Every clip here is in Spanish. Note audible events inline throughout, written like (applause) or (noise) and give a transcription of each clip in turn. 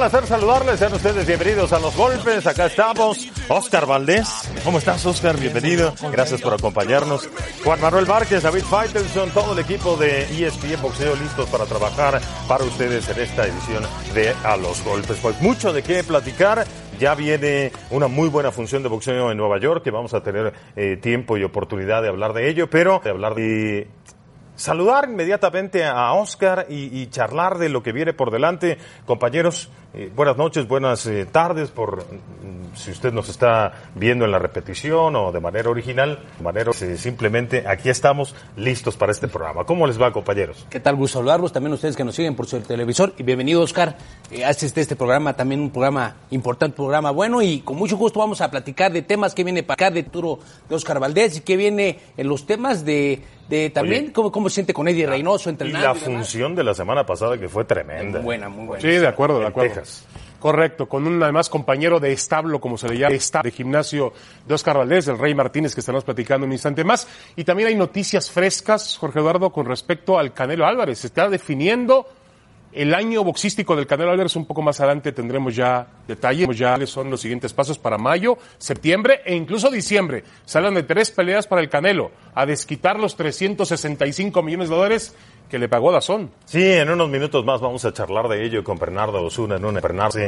placer saludarles. Sean ustedes bienvenidos a Los Golpes. Acá estamos. Oscar Valdés. ¿Cómo estás, Oscar? Bienvenido. Gracias por acompañarnos. Juan Manuel Márquez, David Faitelson, todo el equipo de ESPN Boxeo listos para trabajar para ustedes en esta edición de A Los Golpes. Pues mucho de qué platicar. Ya viene una muy buena función de boxeo en Nueva York, que vamos a tener eh, tiempo y oportunidad de hablar de ello, pero hablar de saludar inmediatamente a Oscar y, charlar de lo que viene por delante. Compañeros, eh, buenas noches, buenas eh, tardes, por mm, si usted nos está viendo en la repetición o de manera original, de manera eh, simplemente aquí estamos listos para este programa. ¿Cómo les va, compañeros? ¿Qué tal? Gusto saludarlos, también ustedes que nos siguen por su televisor y bienvenido, Oscar. Eh, hace este, este programa también un programa importante, programa bueno y con mucho gusto vamos a platicar de temas que viene para acá de Turo de Oscar Valdés y que viene en los temas de de también Oye, cómo, cómo se siente con Eddie Reynoso entrenando. Y la y función de la semana pasada que fue tremenda. Muy buena, muy buena. Sí, de acuerdo, de acuerdo. Correcto, con un además compañero de establo, como se le llama, de gimnasio de Oscar Valdés, el Rey Martínez, que estaremos platicando un instante más. Y también hay noticias frescas, Jorge Eduardo, con respecto al Canelo Álvarez. Se está definiendo el año boxístico del Canelo Álvarez, un poco más adelante tendremos ya detalles, ya son los siguientes pasos para mayo, septiembre e incluso diciembre. Salen de tres peleas para el Canelo, a desquitar los 365 millones de dólares que le pagó Dazón. Sí, en unos minutos más vamos a charlar de ello con Bernardo Osuna en un Bernardo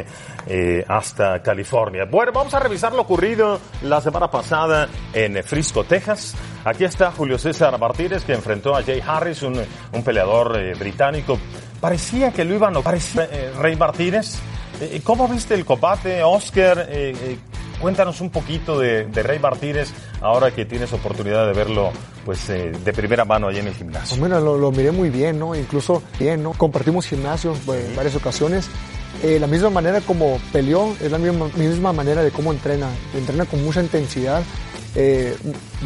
eh, hasta California. Bueno, vamos a revisar lo ocurrido la semana pasada en Frisco, Texas. Aquí está Julio César Martínez que enfrentó a Jay Harris, un, un peleador eh, británico. Parecía que lo iban a parecía eh, Rey Martínez. ¿Cómo viste el combate, Oscar? Cuéntanos un poquito de, de, Rey Martínez ahora que tienes oportunidad de verlo pues eh, de primera mano allí en el gimnasio. Pues mira, lo, lo, miré muy bien, ¿no? Incluso bien, ¿no? Compartimos gimnasio pues, en varias ocasiones. Eh, la misma manera como peleó es la misma, misma manera de cómo entrena. Entrena con mucha intensidad. Eh,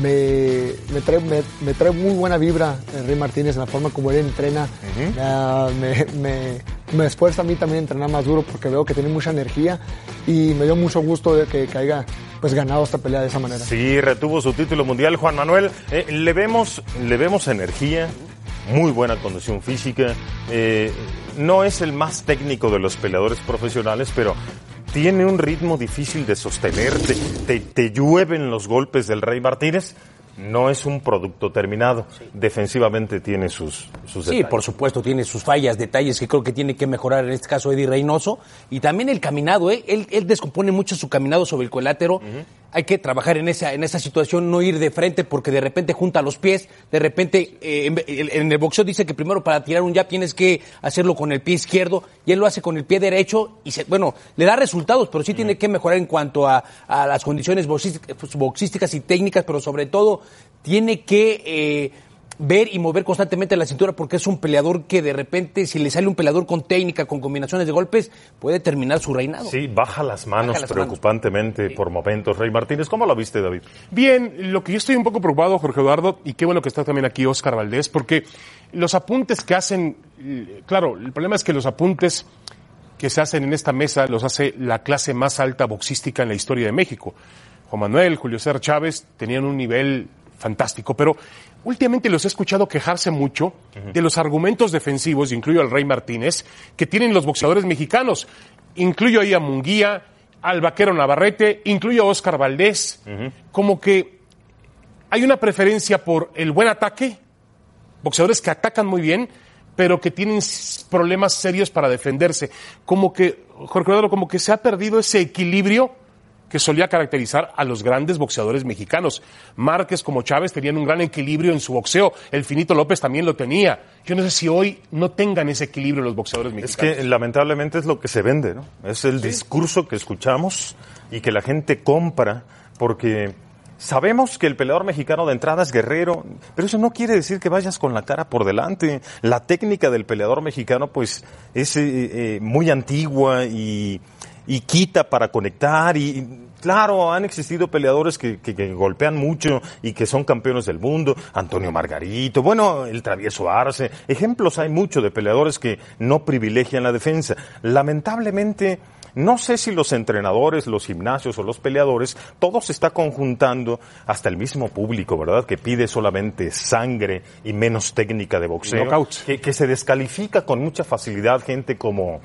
me, me, trae, me, me, trae, muy buena vibra Rey Martínez en la forma como él entrena. Uh -huh. uh, me, me, esfuerza a mí también a entrenar más duro porque veo que tiene mucha energía y me dio mucho gusto de que, haya pues ganado esta pelea de esa manera. Sí, retuvo su título mundial Juan Manuel. Eh, le vemos, le vemos energía, muy buena condición física. Eh, no es el más técnico de los peleadores profesionales, pero tiene un ritmo difícil de sostener, te, te, te llueven los golpes del Rey Martínez. No es un producto terminado. Sí. Defensivamente tiene sus, sus Sí, detalles. por supuesto, tiene sus fallas, detalles que creo que tiene que mejorar en este caso Eddie Reynoso. Y también el caminado, ¿eh? él, él descompone mucho su caminado sobre el cuadrilátero. Uh -huh. Hay que trabajar en esa, en esa situación, no ir de frente porque de repente junta los pies, de repente eh, en, en, el boxeo dice que primero para tirar un jab tienes que hacerlo con el pie izquierdo y él lo hace con el pie derecho y se, bueno, le da resultados, pero sí tiene que mejorar en cuanto a, a las condiciones boxísticas y técnicas, pero sobre todo tiene que eh, ver y mover constantemente la cintura porque es un peleador que de repente, si le sale un peleador con técnica, con combinaciones de golpes, puede terminar su reinado. Sí, baja las manos baja las preocupantemente manos. por momentos. Rey Martínez, ¿cómo lo viste, David? Bien, lo que yo estoy un poco preocupado, Jorge Eduardo, y qué bueno que está también aquí Oscar Valdés, porque los apuntes que hacen, claro, el problema es que los apuntes que se hacen en esta mesa los hace la clase más alta boxística en la historia de México. Juan Manuel, Julio César Chávez tenían un nivel fantástico, pero últimamente los he escuchado quejarse mucho de los argumentos defensivos, incluyo al Rey Martínez, que tienen los boxeadores mexicanos. Incluyo ahí a Munguía, al vaquero Navarrete, incluyo a Oscar Valdés, uh -huh. como que hay una preferencia por el buen ataque, boxeadores que atacan muy bien, pero que tienen problemas serios para defenderse. Como que, Jorge Eduardo, como que se ha perdido ese equilibrio que solía caracterizar a los grandes boxeadores mexicanos. Márquez como Chávez tenían un gran equilibrio en su boxeo. El Finito López también lo tenía. Yo no sé si hoy no tengan ese equilibrio los boxeadores mexicanos. Es que lamentablemente es lo que se vende, ¿no? Es el discurso que escuchamos y que la gente compra porque Sabemos que el peleador mexicano de entrada es guerrero, pero eso no quiere decir que vayas con la cara por delante. La técnica del peleador mexicano, pues, es eh, eh, muy antigua y, y, quita para conectar. Y, claro, han existido peleadores que, que, que, golpean mucho y que son campeones del mundo. Antonio Margarito, bueno, el travieso Arce. Ejemplos hay mucho de peleadores que no privilegian la defensa. Lamentablemente, no sé si los entrenadores, los gimnasios o los peleadores, todo se está conjuntando hasta el mismo público, ¿verdad? Que pide solamente sangre y menos técnica de boxeo. Que, que, se descalifica con mucha facilidad gente como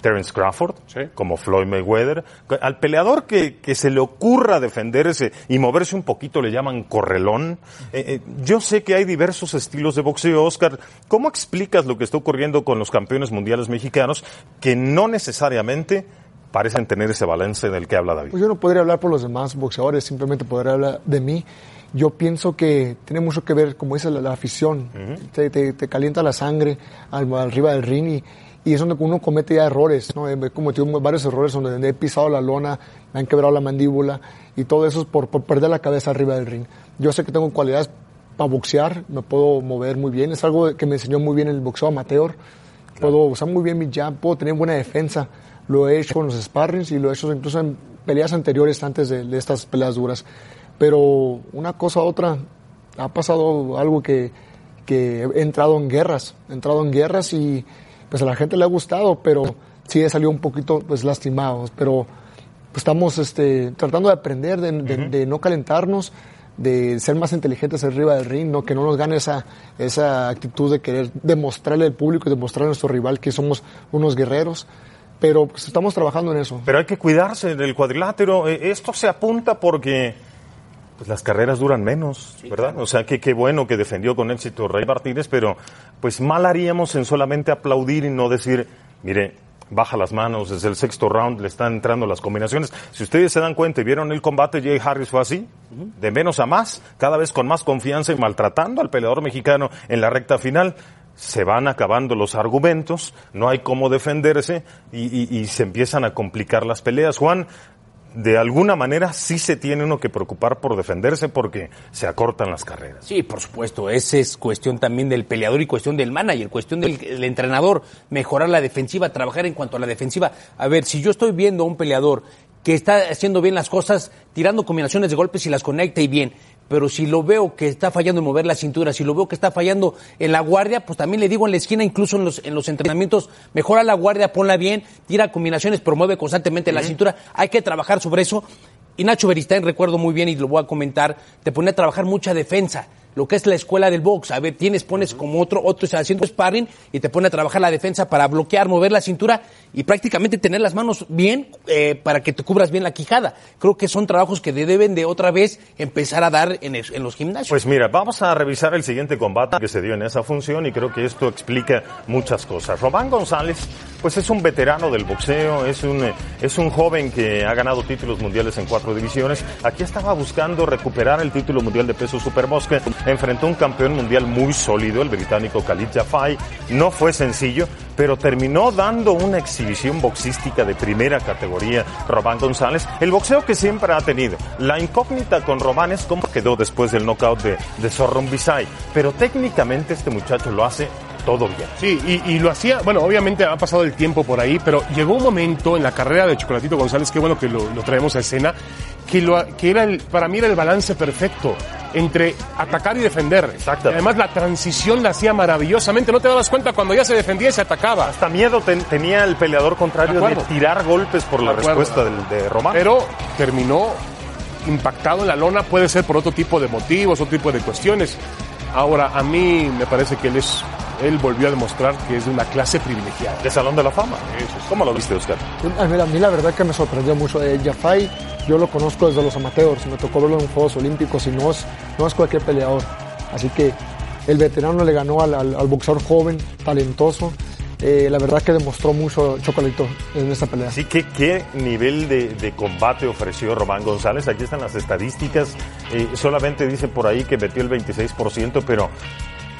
Terence Crawford, sí. como Floyd Mayweather. Al peleador que, que, se le ocurra defenderse y moverse un poquito le llaman correlón. Eh, eh, yo sé que hay diversos estilos de boxeo, Oscar. ¿Cómo explicas lo que está ocurriendo con los campeones mundiales mexicanos que no necesariamente parecen tener ese balance del que habla David? Pues yo no podría hablar por los demás boxeadores, simplemente podría hablar de mí. Yo pienso que tiene mucho que ver, como dice la, la afición, uh -huh. te, te, te, calienta la sangre al, arriba del ring y, y es donde uno comete ya errores, ¿no? He cometido varios errores donde he pisado la lona, me han quebrado la mandíbula y todo eso es por, por perder la cabeza arriba del ring. Yo sé que tengo cualidades para boxear, me puedo mover muy bien, es algo que me enseñó muy bien el boxeo amateur, claro. puedo usar muy bien mi jab, puedo tener buena defensa, lo he hecho con los sparrings y lo he hecho incluso en peleas anteriores antes de, de estas peleas duras. Pero una cosa u otra, ha pasado algo que, que he entrado en guerras, he entrado en guerras y pues a la gente le ha gustado, pero sí he salido un poquito pues lastimados, pero pues, estamos este, tratando de aprender, de, de, uh -huh. de, no calentarnos, de ser más inteligentes arriba del ring, no que no nos gane esa, esa actitud de querer demostrarle al público y demostrarle a nuestro rival que somos unos guerreros pero pues, estamos trabajando en eso. Pero hay que cuidarse del cuadrilátero. Eh, Esto se apunta porque pues, las carreras duran menos, sí, ¿verdad? Claro. O sea, que qué bueno que defendió con éxito Rey Martínez, pero pues mal haríamos en solamente aplaudir y no decir, mire, baja las manos, desde el sexto round le están entrando las combinaciones. Si ustedes se dan cuenta y vieron el combate, Jay Harris fue así, de menos a más, cada vez con más confianza y maltratando al peleador mexicano en la recta final se van acabando los argumentos, no hay cómo defenderse y, y, y, se empiezan a complicar las peleas. Juan, de alguna manera sí se tiene uno que preocupar por defenderse porque se acortan las carreras. Sí, por supuesto, esa es cuestión también del peleador y cuestión del manager, cuestión del, entrenador, mejorar la defensiva, trabajar en cuanto a la defensiva. A ver, si yo estoy viendo a un peleador que está haciendo bien las cosas, tirando combinaciones de golpes y las conecta y bien, pero si lo veo que está fallando en mover la cintura, si lo veo que está fallando en la guardia, pues también le digo en la esquina, incluso en los, en los entrenamientos, mejora la guardia, ponla bien, tira combinaciones, promueve constantemente uh -huh. la cintura, hay que trabajar sobre eso. Y Nacho Beristain, recuerdo muy bien y lo voy a comentar, te pone a trabajar mucha defensa lo que es la escuela del box. A ver, tienes, pones como otro, otro está haciendo sparring y te pone a trabajar la defensa para bloquear, mover la cintura y prácticamente tener las manos bien eh, para que te cubras bien la quijada. Creo que son trabajos que deben de otra vez empezar a dar en, el, en los gimnasios. Pues mira, vamos a revisar el siguiente combate que se dio en esa función y creo que esto explica muchas cosas. Román González, pues es un veterano del boxeo, es un, es un joven que ha ganado títulos mundiales en cuatro divisiones. Aquí estaba buscando recuperar el título mundial de peso supermosca enfrentó un campeón mundial muy sólido, el británico Khalid Jafai. No fue sencillo, pero terminó dando una exhibición boxística de primera categoría Román González. El boxeo que siempre ha tenido. La incógnita con Román es cómo quedó después del knockout de, de Zorron Bisay. Pero técnicamente este muchacho lo hace todo bien. Sí, y, lo hacía, bueno, obviamente ha pasado el tiempo por ahí, pero llegó un momento en la carrera de Chocolatito González, que bueno que lo, traemos a escena, que, lo, que era para mí era el balance perfecto entre atacar y defender. Exacto. Además, la transición la hacía maravillosamente. No te dabas cuenta cuando ya se defendía y se atacaba. Hasta miedo ten, tenía el peleador contrario de, de, tirar golpes por la respuesta de, de Román. Pero terminó impactado en la lona, puede ser por otro tipo de motivos, otro tipo de cuestiones. Ahora, a mí me parece que él es él volvió a demostrar que es de una clase privilegiada. De Salón de la Fama. Eso. ¿Cómo lo viste, Oscar? A mí, a mí la verdad que me sorprendió mucho. Eh, Jafai, yo lo conozco desde los amateurs, me tocó verlo en Juegos Olímpicos y no es, no es cualquier peleador. Así que el veterano le ganó al, al, boxeador joven, talentoso, eh, la verdad que demostró mucho Chocolatito en esta pelea. Así que qué nivel de, de combate ofreció Román González. Aquí están las estadísticas. Eh, solamente dice por ahí que metió el 26%, pero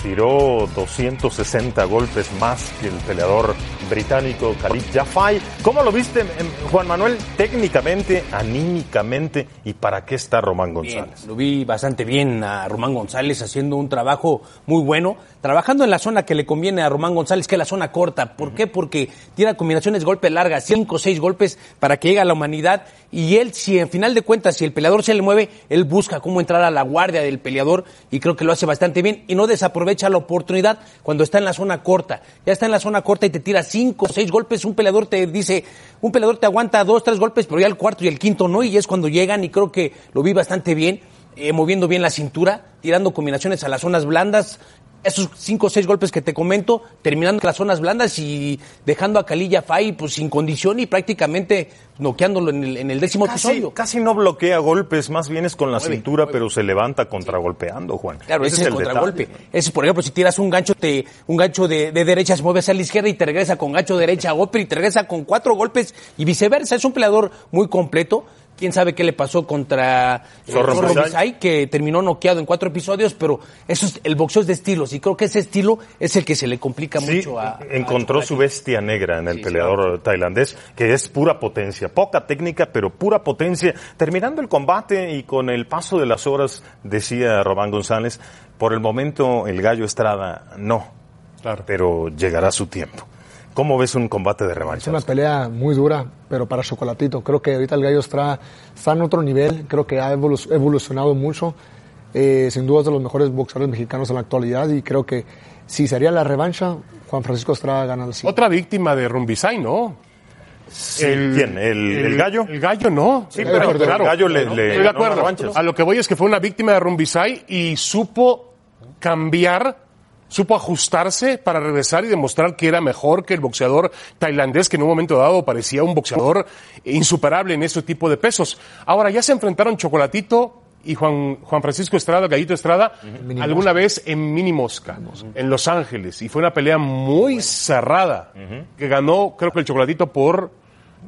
tiró 260 golpes más que el peleador británico Khalid Jafai. ¿Cómo lo viste, em, Juan Manuel? Técnicamente, anímicamente, ¿y para qué está Román Bien, González? lo vi bastante bien a Román González haciendo un trabajo muy bueno, trabajando en la zona que le conviene a Román González, que es la zona corta. ¿Por qué? Porque tira combinaciones golpes largas, cinco o seis golpes para que llegue a la humanidad. Y él, si en final de cuentas, si el peleador se le mueve, él busca cómo entrar a la guardia del peleador y creo que lo hace bastante bien y no desaprovecha la oportunidad cuando está en la zona corta. Ya está en la zona corta y te tira cinco seis golpes, un peleador te dice, un peleador te aguanta dos, tres golpes, pero ya el cuarto y el quinto no, y es cuando llegan y creo que lo vi bastante bien, eh, moviendo bien la cintura, tirando combinaciones a las zonas blandas, esos cinco o seis golpes que te comento, terminando las zonas blandas y dejando a Kalilla Fay pues sin condición y prácticamente noqueándolo en el, en el décimo Casi, episodio. casi no bloquea golpes, más bien es con la Mueve, cintura, mueve. pero se levanta contragolpeando, Juan. Claro, ese, es el, detalle. contragolpe. Ese, por ejemplo, si tiras un gancho, te, un gancho de, de derecha, se mueve hacia la izquierda y te regresa con gancho derecha a golpe y te regresa con cuatro golpes y viceversa. Es un peleador muy completo. Quién sabe qué le pasó contra eh, Zorro Zorro Bisay. Bisay, que terminó noqueado en cuatro episodios, pero eso es, el boxeo es de estilos y creo que ese estilo es el que se le complica Sí, mucho a. a encontró su bestia negra en el Sí, peleador tailandés, que es pura potencia, poca técnica, pero pura potencia. Terminando el combate y con el paso de las horas, decía Román González, por el momento el gallo Estrada no, Claro. pero llegará su tiempo. ¿Cómo ves un combate de Es revancha? una pelea muy dura, pero para Chocolatito. Creo que ahorita el gallo está, está en otro nivel, creo que ha evolu- evolucionado mucho. Eh, sin duda es de los mejores boxeadores mexicanos en la actualidad y creo que si sería la revancha, Juan Francisco Estrada gana el siguiente. Otra víctima de Rumbisay, ¿no? Sí, ¿Quién? ¿El, el gallo? El gallo no. Sí, pero- pero el gallo le- le Estoy de acuerdo. A lo que voy es que fue una víctima de Rumbisay y supo cambiar, supo ajustarse para regresar y demostrar que era mejor que el boxeador tailandés que en un momento dado parecía un boxeador insuperable en ese tipo de pesos. Ahora ya se enfrentaron Chocolatito y Juan, Juan Francisco Estrada, Gallito Estrada, alguna vez en Mini Mosca, en Los Ángeles, y fue una pelea muy cerrada, que ganó, creo que el Chocolatito por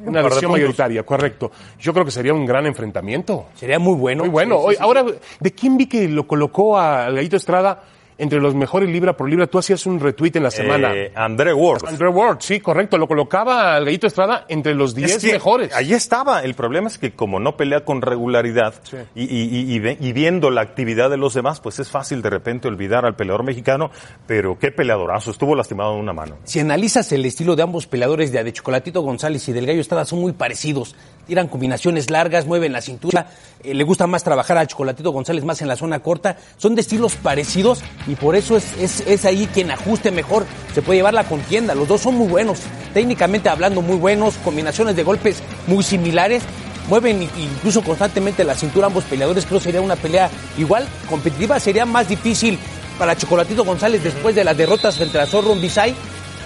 una puntos. mayoritaria, correcto. Yo creo que sería un gran enfrentamiento. Sería muy bueno. Muy bueno. Sí, sí, Oye, sí. Ahora, ¿de quién vi que lo colocó al Gallito Estrada entre los mejores libra por libra? Tú hacías un retweet en la semana. Eh, André Ward. Andrew Ward, sí, correcto. Lo colocaba al Gallito Estrada entre los 10 Es que mejores. Ahí estaba. El problema es que como no pelea con regularidad Sí. y, y- y- y ve- y viendo la actividad de los demás, pues es fácil de repente olvidar al peleador mexicano, pero qué peleadorazo. Estuvo lastimado en una mano. Si analizas el estilo de ambos peleadores, de, de Chocolatito González y del Gallo Estrada, son muy parecidos. Tiran combinaciones largas, mueven la cintura. eh, le gusta más trabajar a Chocolatito González más en la zona corta. Son de estilos parecidos y por eso es, es, es ahí quien ajuste mejor. Se puede llevar la contienda. Los dos son muy buenos. Técnicamente hablando, muy buenos. Combinaciones de golpes muy similares. Mueven incluso constantemente la cintura ambos peleadores. Creo sería una pelea igual competitiva. Sería más difícil para Chocolatito González después de las derrotas frente a Zorro Bisay.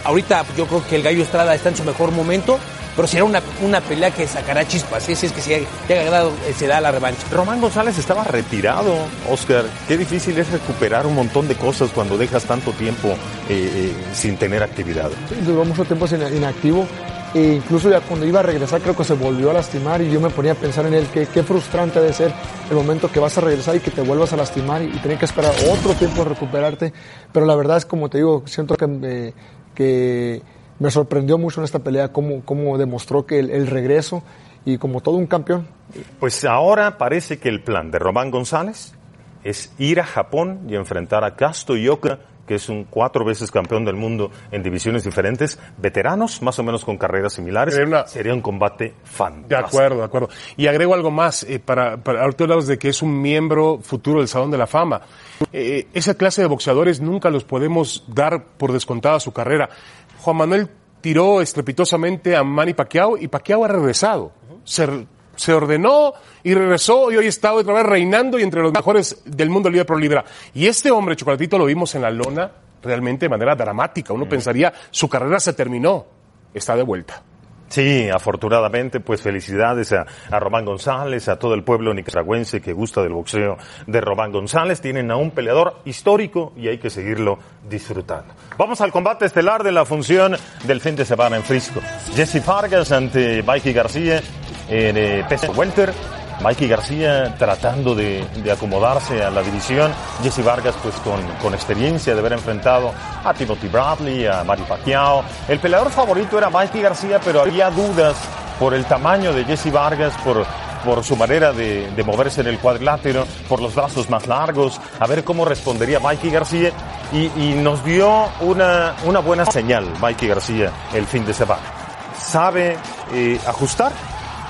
Ahorita yo creo que el Gallo Estrada está en su mejor momento, pero será una, una pelea que sacará chispas, ¿eh? si es que se, se, ha dado- eh, se da la revancha. Román González estaba retirado, Oscar. Qué difícil es recuperar un montón de cosas cuando dejas tanto tiempo eh, eh, sin tener actividad. Sí, duró mucho tiempo sin- inactivo. E incluso ya cuando iba a regresar creo que se volvió a lastimar y yo me ponía a pensar en él, que qué frustrante debe ser el momento que vas a regresar y que te vuelvas a lastimar y, y tener que esperar otro tiempo a recuperarte. Pero la verdad es como te digo, siento que, que me sorprendió mucho en esta pelea cómo, cómo demostró que el, el regreso y como todo un campeón, Pues ahora parece que el plan de Román González es ir a Japón y enfrentar a Casto Yoka, que es un cuatro veces campeón del mundo en divisiones diferentes, veteranos, más o menos con carreras similares. Sería una- Sería un combate fantástico. De acuerdo, de acuerdo. Y agrego algo más, eh, para, para ahorita hablabas de que es un miembro futuro del Salón de la Fama. Eh, esa clase de boxeadores nunca los podemos dar por descontada su carrera. Juan Manuel tiró estrepitosamente a Manny Pacquiao y Pacquiao ha regresado. Se, se ordenó y regresó y hoy está otra vez reinando y entre los mejores del mundo libra por libra. Y este hombre, Chocolatito, lo vimos en la lona realmente de manera dramática. Uno pensaría, su carrera se terminó. Está de vuelta. Sí, afortunadamente, pues felicidades a, a, Román González, a todo el pueblo nicaragüense que gusta del boxeo de Román González. Tienen a un peleador histórico y hay que seguirlo disfrutando. Vamos al combate estelar de la función del fin de semana en Frisco. Jesse Vargas ante Mikey García en eh, peso welter. Mikey García tratando de, de, acomodarse a la división. Jesse Vargas pues con, con, experiencia de haber enfrentado a Timothy Bradley, a Manny Pacquiao. El peleador favorito era Mikey García, pero había dudas por el tamaño de Jesse Vargas, por, por su manera de, de, moverse en el cuadrilátero, por los brazos más largos, a ver cómo respondería Mikey García. Y, y nos dio una, una buena señal Mikey García el fin de semana. Sabe eh, ajustar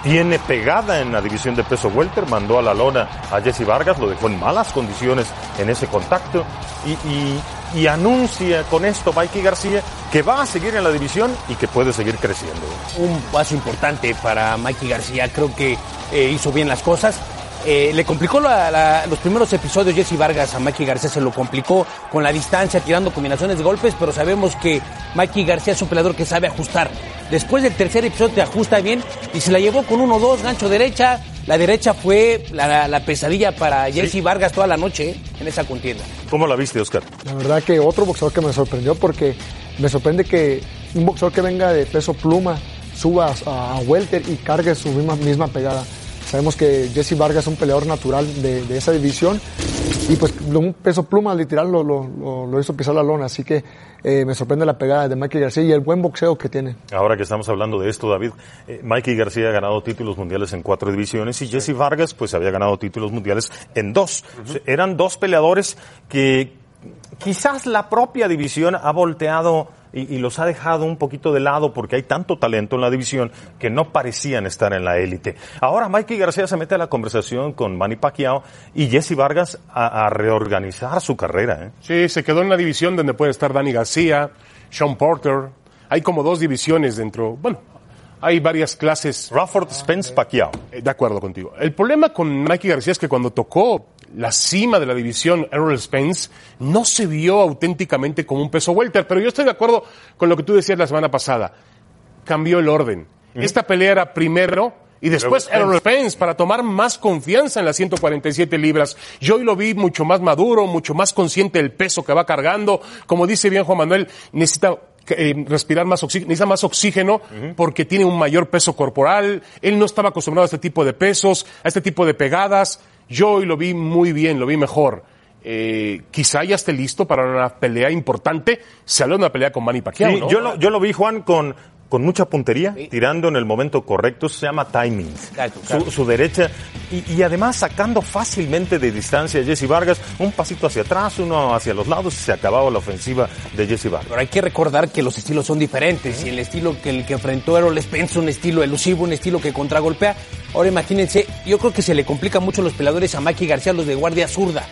tiene pegada en la división de peso welter, mandó a la lona a Jesse Vargas, lo dejó en malas condiciones en ese contacto y, anuncia con esto Mikey García que va a seguir en la división y que puede seguir creciendo. Un paso importante para Mikey García, creo que eh, hizo bien las cosas. Eh, le complicó la, la, los primeros episodios Jesse Vargas a Mikey García, se lo complicó con la distancia, tirando combinaciones de golpes, pero sabemos que Mikey García es un peleador que sabe ajustar. Después del tercer episodio te ajusta bien y se la llevó con 1-2, gancho derecha. La derecha fue la, la pesadilla para Jesse sí. Vargas toda la noche ¿eh? en esa contienda. ¿Cómo la viste, Oscar? La verdad que otro boxeador que me sorprendió porque me sorprende que un boxeador que venga de peso pluma suba a, a welter y cargue su misma, misma pegada. Sabemos que Jesse Vargas es un peleador natural de, de esa división y pues un peso pluma literal lo, lo, lo, lo hizo pisar la lona, así que eh, me sorprende la pegada de Mikey García y el buen boxeo que tiene. Ahora que estamos hablando de esto, David, eh, Mikey García ha ganado títulos mundiales en cuatro divisiones y Jesse Vargas pues había ganado títulos mundiales en dos. Uh -huh. Eran dos peleadores que quizás la propia división ha volteado y, y, los ha dejado un poquito de lado porque hay tanto talento en la división que no parecían estar en la élite. Ahora Mikey García se mete a la conversación con Manny Pacquiao y Jesse Vargas a, a reorganizar su carrera. ¿eh? Sí, se quedó en la división donde puede estar Danny García, Sean Porter. Hay como dos divisiones dentro. Bueno, hay varias clases. Rafford, Spence, Pacquiao. Eh, de acuerdo contigo. El problema con Mikey García es que cuando tocó la cima de la división Errol Spence no se vio auténticamente como un peso welter, pero yo estoy de acuerdo con lo que tú decías la semana pasada. Cambió el orden. Mm. Esta pelea era primero y después Errol Spence para tomar más confianza en las 147 libras. Yo hoy lo vi mucho más maduro, mucho más consciente del peso que va cargando. Como dice bien Juan Manuel, necesita eh, respirar más oxígeno, necesita más oxígeno uh -huh. porque tiene un mayor peso corporal. Él no estaba acostumbrado a este tipo de pesos, a este tipo de pegadas. Yo hoy lo vi muy bien, lo vi mejor. Eh, quizá ya esté listo para una pelea importante. Se habla de una pelea con Manny Pacquiao, sí, ¿no? yo, lo, yo lo vi, Juan, con, con mucha puntería, sí. tirando en el momento correcto, se llama timing. Claro, claro. Su, su, derecha, y, y, además sacando fácilmente de distancia a Jesse Vargas, un pasito hacia atrás, uno hacia los lados, y se acababa la ofensiva de Jesse Vargas. Pero hay que recordar que los estilos son diferentes, y el estilo que el que enfrentó Errol Spence, un estilo elusivo, un estilo que contragolpea. Ahora imagínense, yo creo que se le complica mucho a los peleadores a Mikey García, los de guardia zurda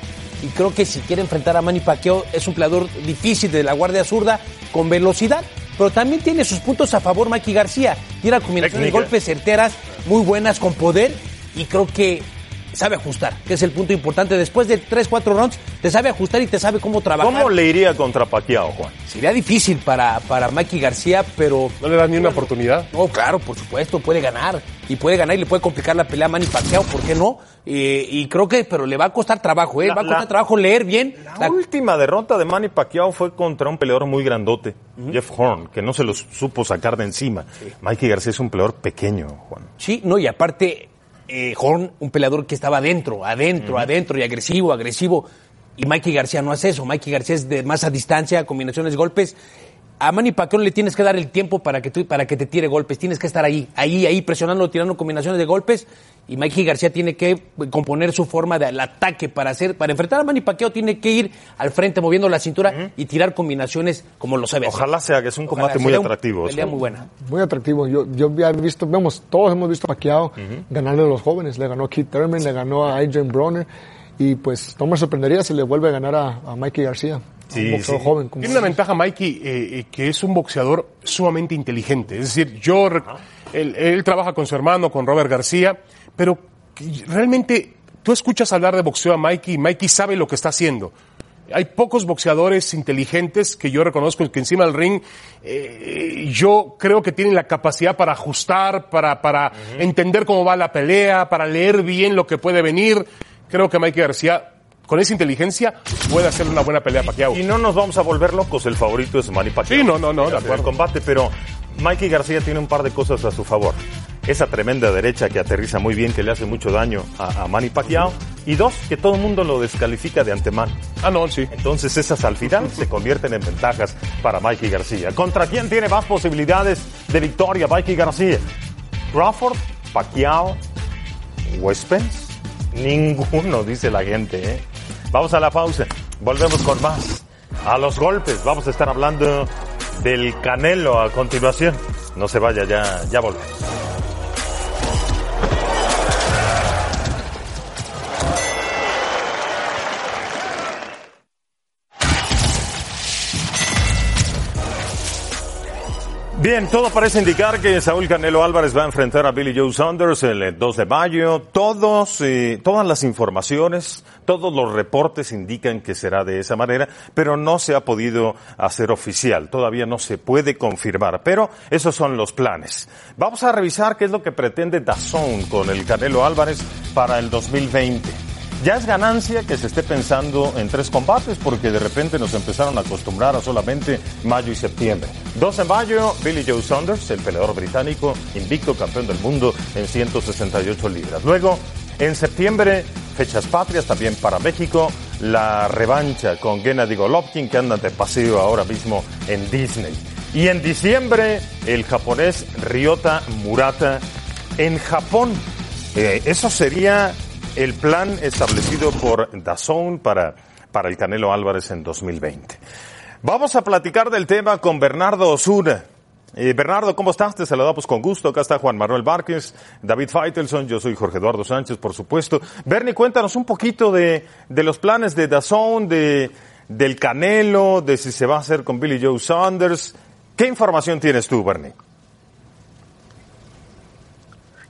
y creo que si quiere enfrentar a Manny Pacquiao es un peleador difícil de la guardia zurda con velocidad, pero también tiene sus puntos a favor Mikey García. Tiene una combinación de golpes certeras muy buenas con poder y creo que sabe ajustar, que es el punto importante. Después de 3, 4 rounds, te sabe ajustar y te sabe cómo trabajar. ¿Cómo le iría contra Pacquiao, Juan? Sería difícil para, para Mikey García, pero... ¿No le das ni una oportunidad? No, claro, por supuesto, puede ganar. Y puede ganar y le puede complicar la pelea a Manny Pacquiao, ¿por qué no? Eh, y creo que, pero le va a costar trabajo, ¿eh? La, va a costar la, trabajo leer bien. La, la, última derrota de Manny Pacquiao fue contra un peleador muy grandote, uh -huh. Jeff Horn, que no se los supo sacar de encima. Sí. Mikey García es un peleador pequeño, Juan. Sí, no, y aparte eh, Horn, un peleador que estaba adentro, adentro, uh -huh. adentro y agresivo, agresivo. Y Mikey García no hace eso. Mikey García es de más a distancia, combinaciones golpes. A Manny Pacquiao le tienes que dar el tiempo para que, tú, para que te tire golpes. Tienes que estar ahí, ahí, ahí, presionando, tirando combinaciones de golpes. Y Mikey García tiene que componer su forma del ataque para hacer, para enfrentar a Manny Pacquiao tiene que ir al frente moviendo la cintura uh -huh. y tirar combinaciones como lo sabe Ojalá hacer. sea que es un combate muy atractivo. Pelea muy buena. Muy atractivo. Yo, yo había visto, vemos, todos hemos visto a Pacquiao uh -huh. ganarle a los jóvenes. Le ganó a Keith Thurman, le ganó a Adrian Broner. Y pues no me sorprendería si le vuelve a ganar a, a Mikey García. Sí, un boxeador sí. joven. Como Tiene una ventaja Mikey, eh, eh, que es un boxeador sumamente inteligente. Es decir, yo, él, él, trabaja con su hermano, con Robert García, pero realmente tú escuchas hablar de boxeo a Mikey y Mikey sabe lo que está haciendo. hay pocos boxeadores inteligentes que yo reconozco que encima del ring eh, yo creo que tienen la capacidad para ajustar, para, para entender cómo va la pelea, para leer bien lo que puede venir. Creo que Mike García con esa inteligencia puede hacer una buena pelea a Pacquiao. Y no nos vamos a volver locos, el favorito es Manny Pacquiao. Sí, no, no, no, de El acuerdo. combate, pero Mikey García tiene un par de cosas a su favor. Esa tremenda derecha que aterriza muy bien, que le hace mucho daño a, a Manny Pacquiao. Y dos, que todo el mundo lo descalifica de antemano. Ah, no, sí. Entonces esas al final se convierten en ventajas para Mikey García. ¿Contra quién tiene más posibilidades de victoria Mikey García? ¿Crawford? ¿Pacquiao? ¿O Spence? Ninguno, dice la gente. ¿eh? Vamos a la pausa. Volvemos con más. A los golpes. Vamos a estar hablando del Canelo a continuación. No se vaya, ya, ya volvemos. Bien, todo parece indicar que Saúl Canelo Álvarez va a enfrentar a Billy Joe Saunders el eh, 2 de mayo. Todos, eh, todas las informaciones, todos los reportes indican que será de esa manera, pero no se ha podido hacer oficial. Todavía no se puede confirmar, pero esos son los planes. Vamos a revisar qué es lo que pretende Dazón con el Canelo Álvarez para el 2020. Ya es ganancia que se esté pensando en tres combates porque de repente nos empezaron a acostumbrar a solamente mayo y septiembre. 2 de mayo, Billy Joe Saunders, el peleador británico, invicto campeón del mundo en 168 libras. Luego, en septiembre, fechas patrias también para México, la revancha con Gennady Golovkin que anda de paseo ahora mismo en Disney. Y en diciembre, el japonés Ryota Murata en Japón. Eh, eso sería el plan establecido por DAZN para, para el Canelo Álvarez en 2020. Vamos a platicar del tema con Bernardo Osuna. Eh, Bernardo, ¿cómo estás? Te saludamos con gusto. Acá está Juan Manuel Várquez, David Feitelson, yo soy Jorge Eduardo Sánchez, por supuesto. Bernie, cuéntanos un poquito de, de los planes de DAZN, de, del Canelo, de si se va a hacer con Billy Joe Saunders. ¿Qué información tienes tú, Bernie?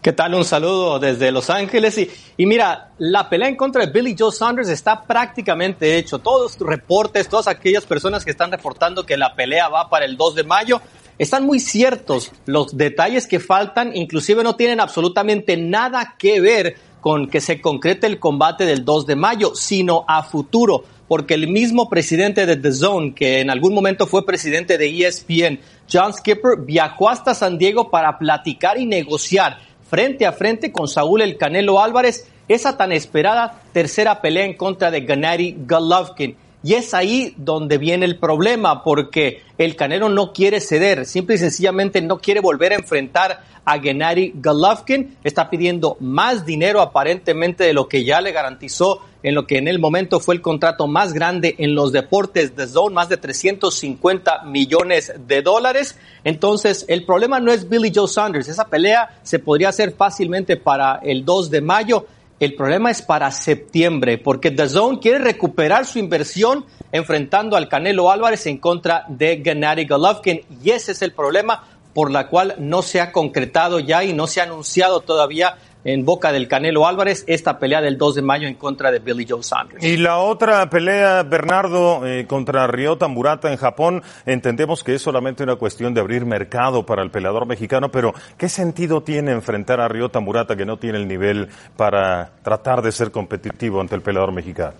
¿Qué tal? Un saludo desde Los Ángeles. Y, y, mira, la pelea en contra de Billy Joe Saunders está prácticamente hecho. Todos los reportes, todas aquellas personas que están reportando que la pelea va para el 2 de mayo, están muy ciertos. Los detalles que faltan inclusive no tienen absolutamente nada que ver con que se concrete el combate del 2 de mayo, sino a futuro. Porque el mismo presidente de The Zone, que en algún momento fue presidente de ESPN, John Skipper, viajó hasta San Diego para platicar y negociar frente a frente con Saúl El Canelo Álvarez esa tan esperada tercera pelea en contra de Gennady Golovkin. Y es ahí donde viene el problema, porque el Canelo no quiere ceder, simple y sencillamente no quiere volver a enfrentar a Gennady Golovkin, está pidiendo más dinero aparentemente de lo que ya le garantizó en lo que en el momento fue el contrato más grande en los deportes de Zone, más de 350 millones de dólares. Entonces, el problema no es Billy Joe Saunders, esa pelea se podría hacer fácilmente para el 2 de mayo. El problema es para septiembre, porque The Zone quiere recuperar su inversión enfrentando al Canelo Álvarez en contra de Gennady Golovkin, y ese es el problema por la cual no se ha concretado ya y no se ha anunciado todavía en boca del Canelo Álvarez esta pelea del 2 de mayo en contra de Billy Joe Saunders. Y la otra pelea, Bernardo, eh, contra Ryota Murata en Japón, entendemos que es solamente una cuestión de abrir mercado para el peleador mexicano, pero ¿qué sentido tiene enfrentar a Ryota Murata que no tiene el nivel para tratar de ser competitivo ante el peleador mexicano?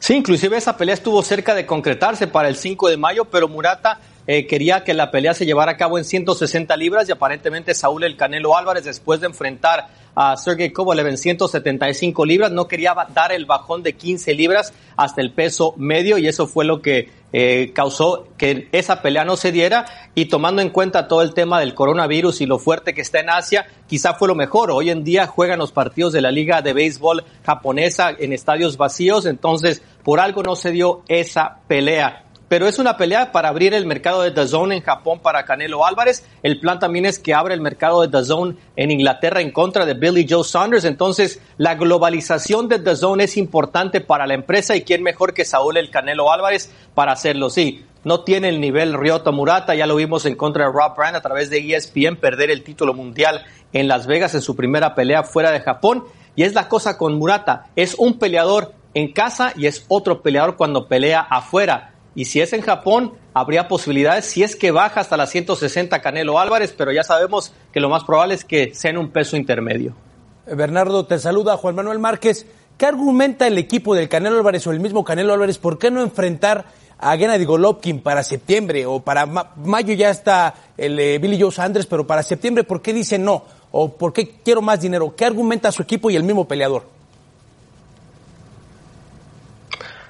Sí, inclusive esa pelea estuvo cerca de concretarse para el 5 de mayo, pero Murata eh, quería que la pelea se llevara a cabo en 160 libras y aparentemente Saúl El Canelo Álvarez, después de enfrentar a Sergey Kovalev en 175 libras, no quería dar el bajón de 15 libras hasta el peso medio y eso fue lo que eh, causó que esa pelea no se diera y tomando en cuenta todo el tema del coronavirus y lo fuerte que está en Asia, quizá fue lo mejor. Hoy en día juegan los partidos de la Liga de Béisbol japonesa en estadios vacíos, entonces por algo no se dio esa pelea pero es una pelea para abrir el mercado de DAZN en Japón para Canelo Álvarez. El plan también es que abra el mercado de DAZN en Inglaterra en contra de Billy Joe Saunders. Entonces, la globalización de DAZN es importante para la empresa y quién mejor que Saúl el Canelo Álvarez para hacerlo. Sí, no tiene el nivel Ryota Murata, ya lo vimos en contra de Rob Brand a través de ESPN perder el título mundial en Las Vegas en su primera pelea fuera de Japón. Y es la cosa con Murata, es un peleador en casa y es otro peleador cuando pelea afuera. Y si es en Japón, habría posibilidades si es que baja hasta las 160 Canelo Álvarez, pero ya sabemos que lo más probable es que sea en un peso intermedio. Bernardo, te saluda Juan Manuel Márquez. ¿Qué argumenta el equipo del Canelo Álvarez o el mismo Canelo Álvarez? ¿Por qué no enfrentar a Gennady Golovkin para septiembre o para mayo ya está el eh, Billy Joe Sanders, pero para septiembre, ¿por qué dice no? ¿O por qué quiero más dinero? ¿Qué argumenta su equipo y el mismo peleador?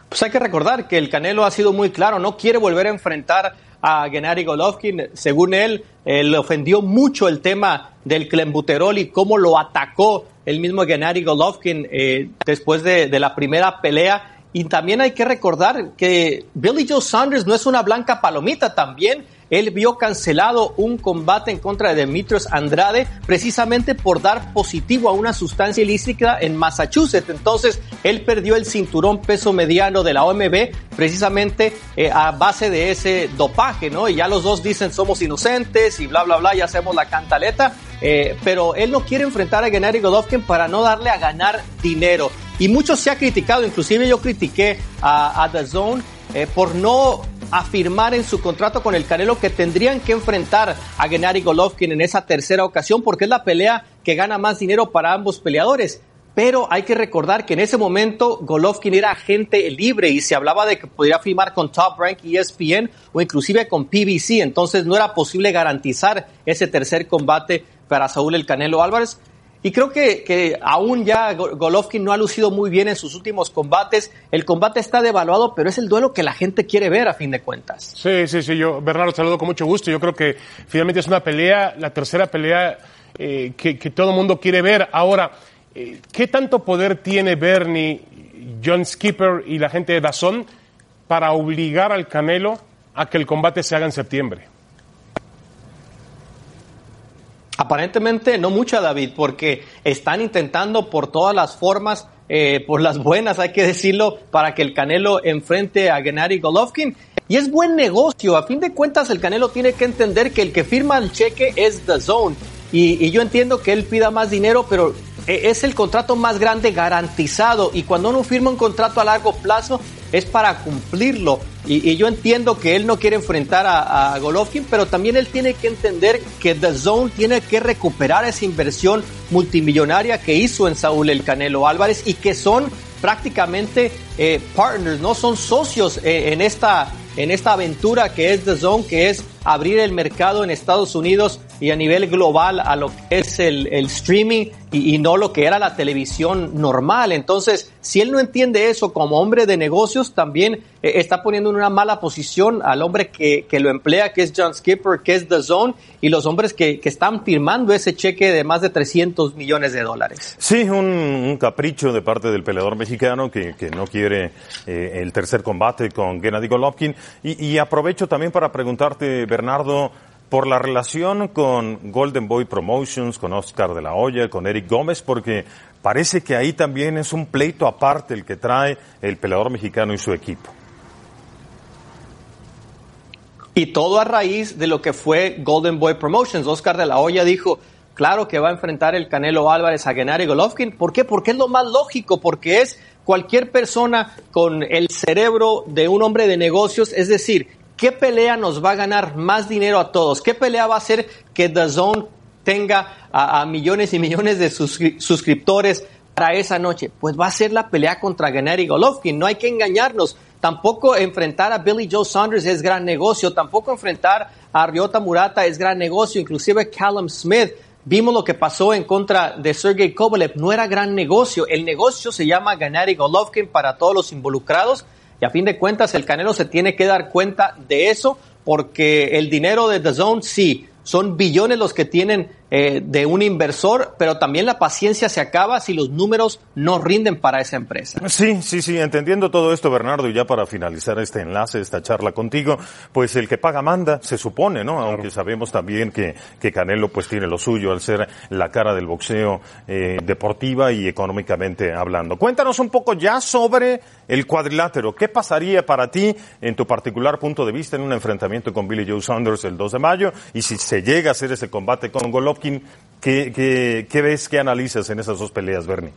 Pues hay que recordar que el Canelo ha sido muy claro, no quiere volver a enfrentar a Gennady Golovkin. Según él, le ofendió mucho el tema del clembuterol y cómo lo atacó el mismo Gennady Golovkin eh, después de, de la primera pelea. Y también hay que recordar que Billy Joe Saunders no es una blanca palomita, también él vio cancelado un combate en contra de Demetrius Andrade precisamente por dar positivo a una sustancia ilícita en Massachusetts. Entonces, él perdió el cinturón peso mediano de la OMB precisamente eh, a base de ese dopaje, ¿no? Y ya los dos dicen somos inocentes y bla, bla, bla, ya hacemos la cantaleta. Eh, pero él no quiere enfrentar a Gennady Golovkin para no darle a ganar dinero. Y mucho se ha criticado, inclusive yo critiqué a The Zone eh, por no afirmar en su contrato con el Canelo que tendrían que enfrentar a Gennady Golovkin en esa tercera ocasión porque es la pelea que gana más dinero para ambos peleadores. Pero hay que recordar que en ese momento Golovkin era agente libre y se hablaba de que podría firmar con Top Rank ESPN o inclusive con PBC. Entonces no era posible garantizar ese tercer combate para Saúl el Canelo Álvarez. Y creo que, que aún ya Golovkin no ha lucido muy bien en sus últimos combates. El combate está devaluado, pero es el duelo que la gente quiere ver a fin de cuentas. Sí, sí, sí. Yo, Bernardo, saludo con mucho gusto. Yo creo que finalmente es una pelea, la tercera pelea eh, que, que, todo el mundo quiere ver. Ahora, eh, ¿qué tanto poder tiene Bernie, John Skipper y la gente de Dazón para obligar al Canelo a que el combate se haga en septiembre? Aparentemente no mucha, David, porque están intentando por todas las formas, eh, por las buenas, hay que decirlo, para que el Canelo enfrente a Gennady Golovkin. Y es buen negocio. A fin de cuentas, el Canelo tiene que entender que el que firma el cheque es The Zone. Y, y yo entiendo que él pida más dinero, pero es el contrato más grande garantizado. Y cuando uno firma un contrato a largo plazo, es para cumplirlo. Y, y, yo entiendo que él no quiere enfrentar a, a, Golovkin, pero también él tiene que entender que The Zone tiene que recuperar esa inversión multimillonaria que hizo en Saúl el Canelo Álvarez y que son prácticamente eh, partners, no son socios eh, en esta en esta aventura que es The Zone, que es abrir el mercado en Estados Unidos y a nivel global a lo que es el, el streaming y, y, no lo que era la televisión normal. Entonces, si él no entiende eso como hombre de negocios, también eh, está poniendo en una mala posición al hombre que, que, lo emplea, que es John Skipper, que es The Zone, y los hombres que, que están firmando ese cheque de más de 300 millones de dólares. Sí, un, un capricho de parte del peleador mexicano que, que no quiere eh, el tercer combate con Gennady Golovkin. Y, y aprovecho también para preguntarte, Bernardo, por la relación con Golden Boy Promotions, con Oscar de la Hoya, con Eric Gómez, porque parece que ahí también es un pleito aparte el que trae el peleador mexicano y su equipo. Y todo a raíz de lo que fue Golden Boy Promotions. Oscar de la Hoya dijo, claro que va a enfrentar el Canelo Álvarez a Gennady Golovkin. ¿Por qué? Porque es lo más lógico, porque es cualquier persona con el cerebro de un hombre de negocios, es decir, ¿qué pelea nos va a ganar más dinero a todos? ¿Qué pelea va a hacer que The Zone tenga a, millones y millones de suscri suscriptores para esa noche? Pues va a ser la pelea contra Gennady Golovkin, no hay que engañarnos. Tampoco enfrentar a Billy Joe Saunders es gran negocio, tampoco enfrentar a Ryota Murata es gran negocio, inclusive Callum Smith. Vimos lo que pasó en contra de Sergey Kovalev, no era gran negocio. El negocio se llama Gennady Golovkin para todos los involucrados y a fin de cuentas el Canelo se tiene que dar cuenta de eso porque el dinero de The Zone sí, son billones los que tienen eh, de un inversor, pero también la paciencia se acaba si los números no rinden para esa empresa. Sí, sí, sí, entendiendo todo esto, Bernardo, y ya para finalizar este enlace, esta charla contigo, pues el que paga manda, se supone, ¿no? Claro. Aunque sabemos también que, que Canelo pues tiene lo suyo al ser la cara del boxeo eh, deportiva y económicamente hablando. Cuéntanos un poco ya sobre el cuadrilátero. ¿Qué pasaría para ti, en tu particular punto de vista, en un enfrentamiento con Billy Joe Saunders el 2 de mayo? Y si se llega a hacer ese combate con Golovkin, ¿qué, ves, qué analizas en esas dos peleas, Bernie?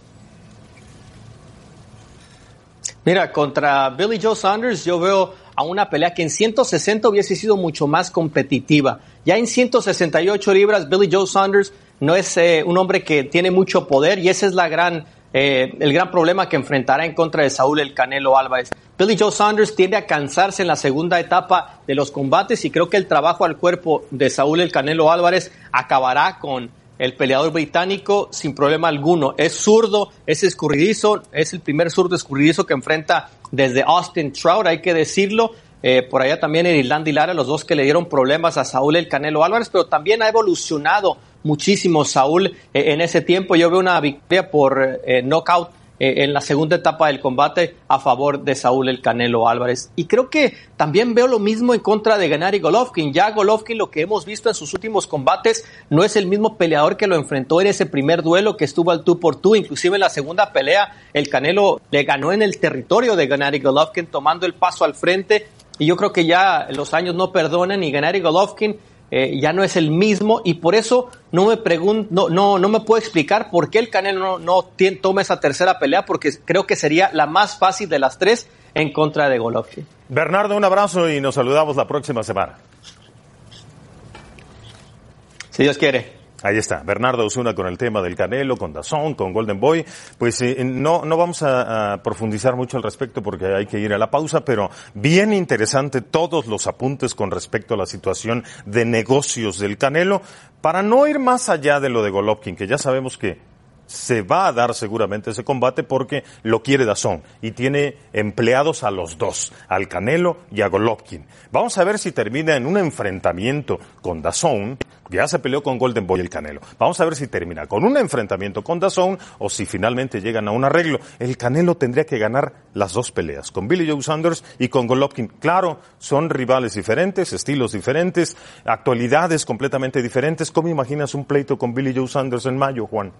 Mira, contra Billy Joe Saunders yo veo a una pelea que en 160 hubiese sido mucho más competitiva. Ya en 168 libras, Billy Joe Saunders no es eh, un hombre que tiene mucho poder y ese es la gran, eh, el gran problema que enfrentará en contra de Saúl el Canelo Álvarez. Billy Joe Saunders tiende a cansarse en la segunda etapa de los combates y creo que el trabajo al cuerpo de Saúl el Canelo Álvarez acabará con el peleador británico sin problema alguno. Es zurdo, es escurridizo, es el primer zurdo escurridizo que enfrenta desde Austin Trout, hay que decirlo. Eh, por allá también Irlanda y Lara, los dos que le dieron problemas a Saúl el Canelo Álvarez, pero también ha evolucionado muchísimo Saúl eh, en ese tiempo. Yo veo una victoria por eh, knockout eh, en la segunda etapa del combate a favor de Saúl el Canelo Álvarez. Y creo que también veo lo mismo en contra de Gennady Golovkin. Ya Golovkin lo que hemos visto en sus últimos combates no es el mismo peleador que lo enfrentó en ese primer duelo que estuvo al tú por tú. Inclusive en la segunda pelea el Canelo le ganó en el territorio de Gennady Golovkin tomando el paso al frente. Y yo creo que ya los años no perdonan y Gennady Golovkin eh, ya no es el mismo y por eso no me pregunto, no, no, no me puedo explicar por qué el Canelo no, no toma esa tercera pelea porque creo que sería la más fácil de las tres en contra de Golovkin. Bernardo, un abrazo y nos saludamos la próxima semana. Si Dios quiere. Ahí está, Bernardo Osuna con el tema del Canelo, con Dazón, con Golden Boy. Pues eh, no, no vamos a, a, profundizar mucho al respecto porque hay que ir a la pausa, pero bien interesante todos los apuntes con respecto a la situación de negocios del Canelo, para no ir más allá de lo de Golovkin, que ya sabemos que se va a dar seguramente ese combate porque lo quiere Dazón y tiene empleados a los dos, al Canelo y a Golovkin. Vamos a ver si termina en un enfrentamiento con Dazón, ya se peleó con Golden Boy el Canelo. Vamos a ver si termina con un enfrentamiento con Dazón o si finalmente llegan a un arreglo. El Canelo tendría que ganar las dos peleas, con Billy Joe Sanders y con Golovkin. Claro, son rivales diferentes, estilos diferentes, actualidades completamente diferentes. ¿Cómo imaginas un pleito con Billy Joe Sanders en mayo, Juan?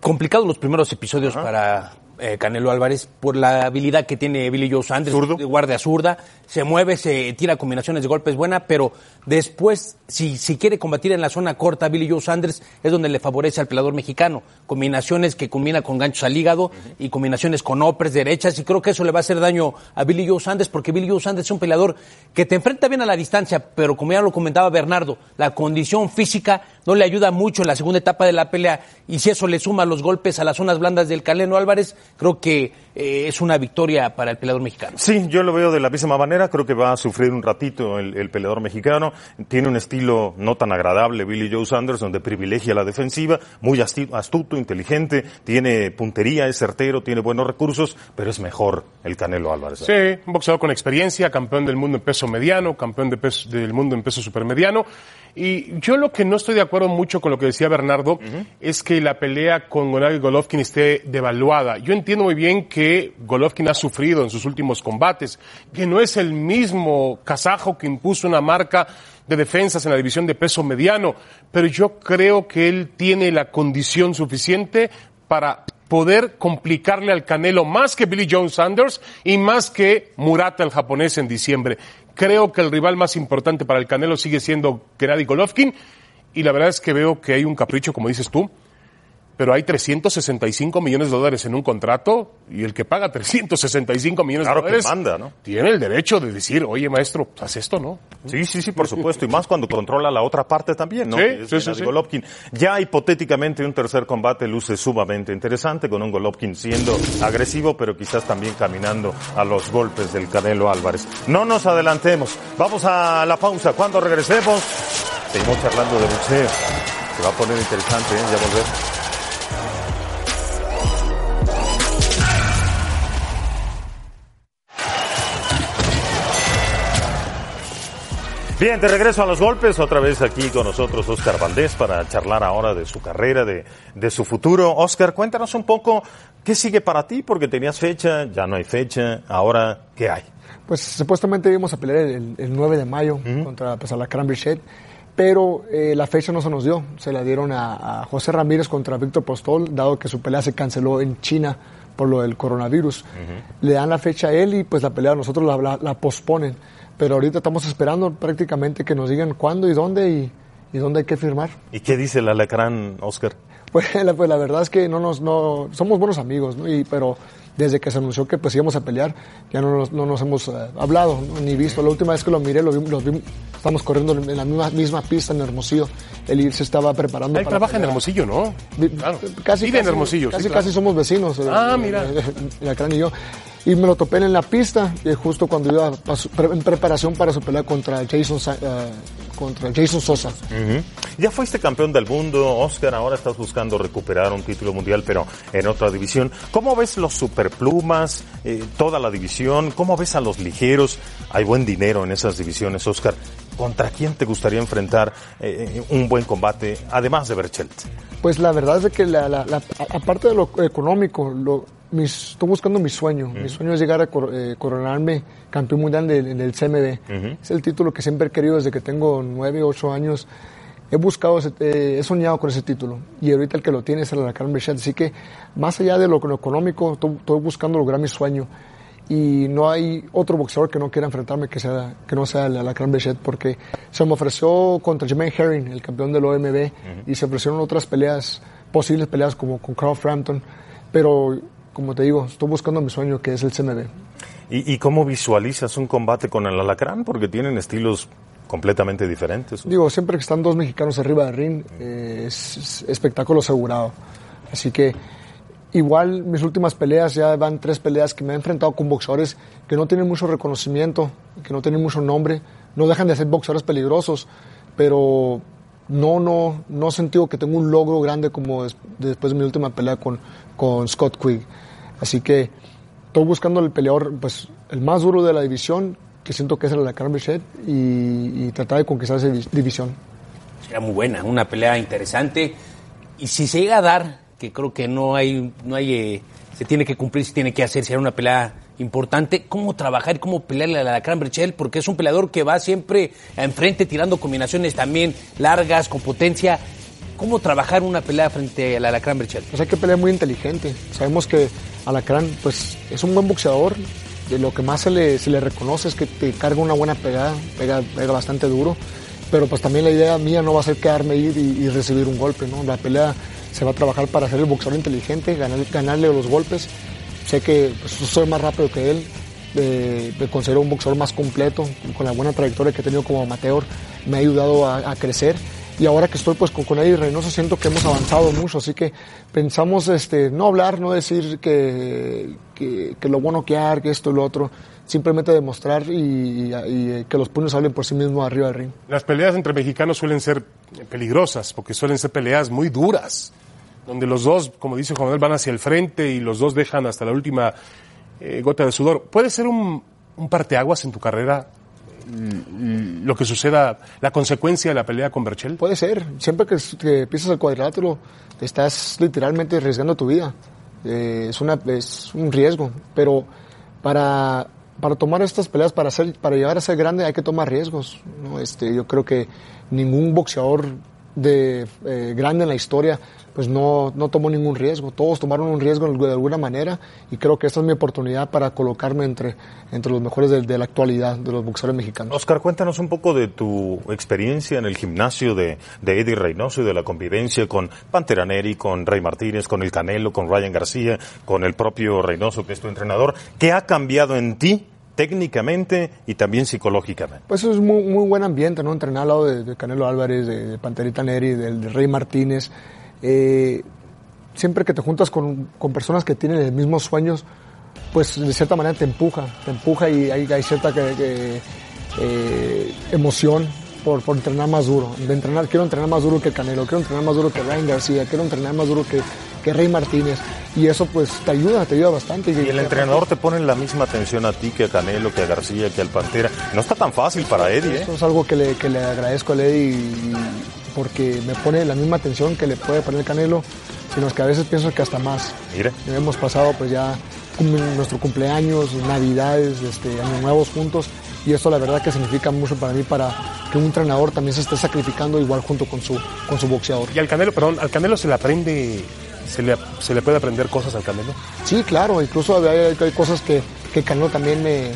Complicado los primeros episodios Ajá. para eh, Canelo Álvarez por la habilidad que tiene Billy Joe Sanders, ¿Zurdo? de guardia zurda, se mueve, se tira combinaciones de golpes buena, pero después, si, si quiere combatir en la zona corta, Billy Joe Sanders es donde le favorece al peleador mexicano. Combinaciones que combina con ganchos al hígado uh -huh. y combinaciones con opres derechas, y creo que eso le va a hacer daño a Billy Joe Sanders, porque Billy Joe Sanders es un peleador que te enfrenta bien a la distancia, pero como ya lo comentaba Bernardo, la condición física no le ayuda mucho en la segunda etapa de la pelea, y si eso le suma los golpes a las zonas blandas del Canelo Álvarez, creo que eh, es una victoria para el peleador mexicano. Sí, yo lo veo de la misma manera, creo que va a sufrir un ratito el, el, peleador mexicano, tiene un estilo no tan agradable Billy Joe Sanders, donde privilegia la defensiva, muy astuto, inteligente, tiene puntería, es certero, tiene buenos recursos, pero es mejor el Canelo Álvarez. Sí, un boxeador con experiencia, campeón del mundo en peso mediano, campeón de peso, del mundo en peso supermediano, y yo lo que no estoy de acuerdo mucho con lo que decía Bernardo uh -huh. es que la pelea con Golovkin esté devaluada. Yo entiendo muy bien que Golovkin ha sufrido en sus últimos combates, que no es el mismo kazajo que impuso una marca de defensas en la división de peso mediano, pero yo creo que él tiene la condición suficiente para poder complicarle al Canelo más que Billy Joe Sanders y más que Murata el japonés en diciembre. Creo que el rival más importante para el Canelo sigue siendo Gennady Golovkin y la verdad es que veo que hay un capricho, como dices tú, pero hay 365 millones de dólares en un contrato y el que paga 365 millones claro de dólares que manda, ¿no? tiene el derecho de decir, oye maestro, haz esto, ¿no? Sí, sí, sí, por supuesto, y más cuando controla la otra parte también, ¿no? Sí, es sí, sí. Golovkin. Ya hipotéticamente un tercer combate luce sumamente interesante con un Golovkin siendo agresivo, pero quizás también caminando a los golpes del Canelo Álvarez. No nos adelantemos, vamos a la pausa. Cuando regresemos, seguimos charlando de boxeo. Se va a poner interesante, ¿eh? Ya volvemos. Bien, de regreso a los golpes, otra vez aquí con nosotros Oscar Valdés para charlar ahora de su carrera, de, de su futuro. Oscar, cuéntanos un poco qué sigue para ti, porque tenías fecha, ya no hay fecha, ahora, ¿qué hay? Pues supuestamente íbamos a pelear el, el 9 de mayo uh -huh. contra pues, la Cranbridge pero eh, la fecha no se nos dio, se la dieron a, a José Ramírez contra Víctor Postol, dado que su pelea se canceló en China por lo del coronavirus. Uh -huh. Le dan la fecha a él y pues la pelea nosotros la, la, la posponen pero ahorita estamos esperando prácticamente que nos digan cuándo y dónde y, y, dónde hay que firmar. ¿Y qué dice el alacrán, Oscar? Pues (laughs) la, pues la verdad es que no nos, no, somos buenos amigos, ¿no? Y, pero desde que se anunció que pues íbamos a pelear, ya no nos, no nos hemos eh, hablado, ¿no? ni visto. La última vez que lo miré, lo vi, lo vi- estamos corriendo en la misma, misma pista en Hermosillo. Él se estaba preparando Él para trabaja en. Hermosillo, ¿no? Claro. Casi, Vive en casi, Hermosillo. Casi, sí, claro. casi somos vecinos. eh, Ah, eh, mira. eh, Lacrán y yo. Y me lo topé en la pista, eh, justo cuando iba en preparación para su pelea contra Jason, eh, contra Jason Sosa. Ya fuiste campeón del mundo, Oscar, ahora estás buscando recuperar un título mundial, pero en otra división. ¿Cómo ves los superplumas, eh, toda la división? ¿Cómo ves a los ligeros? Hay buen dinero en esas divisiones, Oscar. ¿Contra quién te gustaría enfrentar eh, un buen combate, además de Berchelt? Pues la verdad es que la, la- la- aparte de lo económico, lo, mis- estoy buscando mi sueño. Mi sueño es llegar a cor- eh, coronarme campeón mundial del, del CMB. Es el título que siempre he querido desde que tengo nueve, ocho años. He buscado, ese- eh, he soñado con ese título. Y ahorita el que lo tiene es el Alacrán Berchet. Así que más allá de lo, lo económico, estoy, buscando lograr mi sueño. Y no hay otro boxeador que no quiera enfrentarme que, sea, que no sea el Alacrán Bechet, porque se me ofreció contra Jermaine Herring, el campeón del OMB, y se ofrecieron otras peleas, posibles peleas como con Carl Frampton, pero como te digo, estoy buscando mi sueño que es el CMB. ¿Y, y cómo visualizas un combate con el Alacrán? Porque tienen estilos completamente diferentes. Digo, siempre que están dos mexicanos arriba del ring, eh, es, es espectáculo asegurado. Así que igual mis últimas peleas, ya van tres peleas que me he enfrentado con boxeadores que no tienen mucho reconocimiento, que no tienen mucho nombre, no dejan de ser boxeadores peligrosos, pero no, no, no he sentido que tengo un logro grande como des- después de mi última pelea con, con Scott Quigg. Así que estoy buscando el peleador, pues el más duro de la división, que siento que es el Alacrán Bichet, y, y tratar de conquistar esa divi- división. Será muy buena, una pelea interesante. Y si se llega a dar, que creo que no hay, no hay, eh, se tiene que cumplir, se tiene que hacer, será una pelea importante. ¿Cómo trabajar y cómo pelearle a la Alacrán Berchel? Porque es un peleador que va siempre enfrente tirando combinaciones también largas, con potencia. ¿Cómo trabajar una pelea frente a la Alacrán Berchel? Pues hay que pelear muy inteligente. Sabemos que Alacrán pues, es un buen boxeador. De lo que más se le, se le reconoce es que te carga una buena pegada, pega, pega bastante duro. Pero pues también la idea mía no va a ser quedarme ir y, recibir un golpe. ¿no? La pelea se va a trabajar para ser el boxeador inteligente, ganar- ganarle los golpes. Sé que pues, soy más rápido que él. eh, me considero un boxeador más completo, con la buena trayectoria que he tenido como amateur. Me ha ayudado a crecer y ahora que estoy pues con, con Eddie Reynoso siento que hemos avanzado mucho, así que pensamos este no hablar, no decir que, que, lo bueno que hay, que esto y lo otro, simplemente demostrar y, y- y que los puños hablen por sí mismos arriba del ring. Las peleas entre mexicanos suelen ser peligrosas, porque suelen ser peleas muy duras, donde los dos, como dice Juan Manuel, van hacia el frente y los dos dejan hasta la última eh, gota de sudor. ¿Puede ser un, un parteaguas en tu carrera lo que suceda, la consecuencia de la pelea con Berchel? Puede ser, siempre que, que pisas el cuadrilátero te estás literalmente arriesgando tu vida, Eh, es, una, es un riesgo, pero para, para tomar estas peleas, para, ser, para llegar a ser grande hay que tomar riesgos. ¿no? Este, yo creo que ningún boxeador de, eh, grande en la historia pues no, no tomó ningún riesgo, todos tomaron un riesgo de alguna manera y creo que esta es mi oportunidad para colocarme entre, entre los mejores de, de la actualidad, de los boxeadores mexicanos. Oscar, cuéntanos un poco de tu experiencia en el gimnasio de, de Eddie Reynoso y de la convivencia con Pantera Neri, con Rey Martínez, con el Canelo, con Ryan García, con el propio Reynoso, que es tu entrenador. ¿Qué ha cambiado en ti técnicamente y también psicológicamente? Pues es muy, muy buen ambiente, ¿no? Entrenar al lado de, de Canelo Álvarez, de, de Panterita Neri, del de Rey Martínez. Eh, siempre que te juntas con, con personas que tienen los mismos sueños, pues de cierta manera te empuja, te empuja y hay, cierta eh, emoción por, por entrenar más duro. De entrenar, quiero entrenar más duro que Canelo, quiero entrenar más duro que Ryan García, quiero entrenar más duro que, que Rey Martínez. Y eso pues te ayuda, te ayuda bastante. Y el entrenador te pone la misma atención a ti que a Canelo, que a García, que al Pantera. No está tan fácil para Eddie, ¿eh? Eso es algo que le, que le agradezco a Eddie porque me pone la misma atención que le puede poner Canelo, sino que a veces pienso que hasta más. Mire. Hemos pasado pues ya nuestro cumpleaños, navidades, este, años nuevos juntos y esto la verdad que significa mucho para mí para que un entrenador también se esté sacrificando igual junto con su, con su boxeador. Y al Canelo, perdón, al Canelo se le aprende, se le, se le puede aprender cosas al Canelo. Sí, claro, incluso hay, cosas que, que Canelo también me,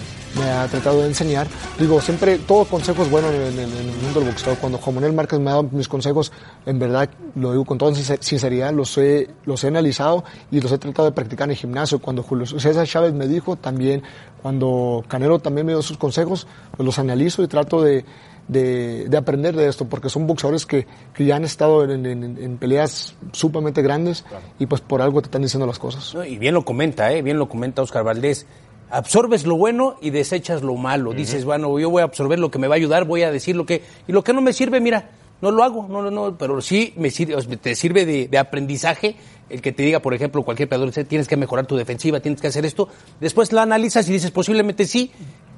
ha tratado de enseñar. Digo, siempre, todo consejo es bueno en, el mundo del boxeo. Cuando Juan Márquez me ha dado mis consejos, en verdad, lo digo con toda sincer- sinceridad, los he, los he analizado y los he tratado de practicar en el gimnasio. Cuando Julio César Chávez me dijo también, cuando Canelo también me dio sus consejos, pues los analizo y trato de, de, de aprender de esto, porque son boxeadores que, que ya han estado en, en- en peleas sumamente grandes y pues por algo te están diciendo las cosas. ¿no? Y bien lo comenta, ¿eh? bien lo comenta Oscar Valdés. Absorbes lo bueno y desechas lo malo. Dices, bueno, yo voy a absorber lo que me va a ayudar, voy a decir lo que... Y lo que no me sirve, mira, no lo hago, no, no, no, pero sí me sirve, te sirve de, de aprendizaje el que te diga, por ejemplo, cualquier peleador, tienes que mejorar tu defensiva, tienes que hacer esto. Después la analizas y dices, posiblemente sí,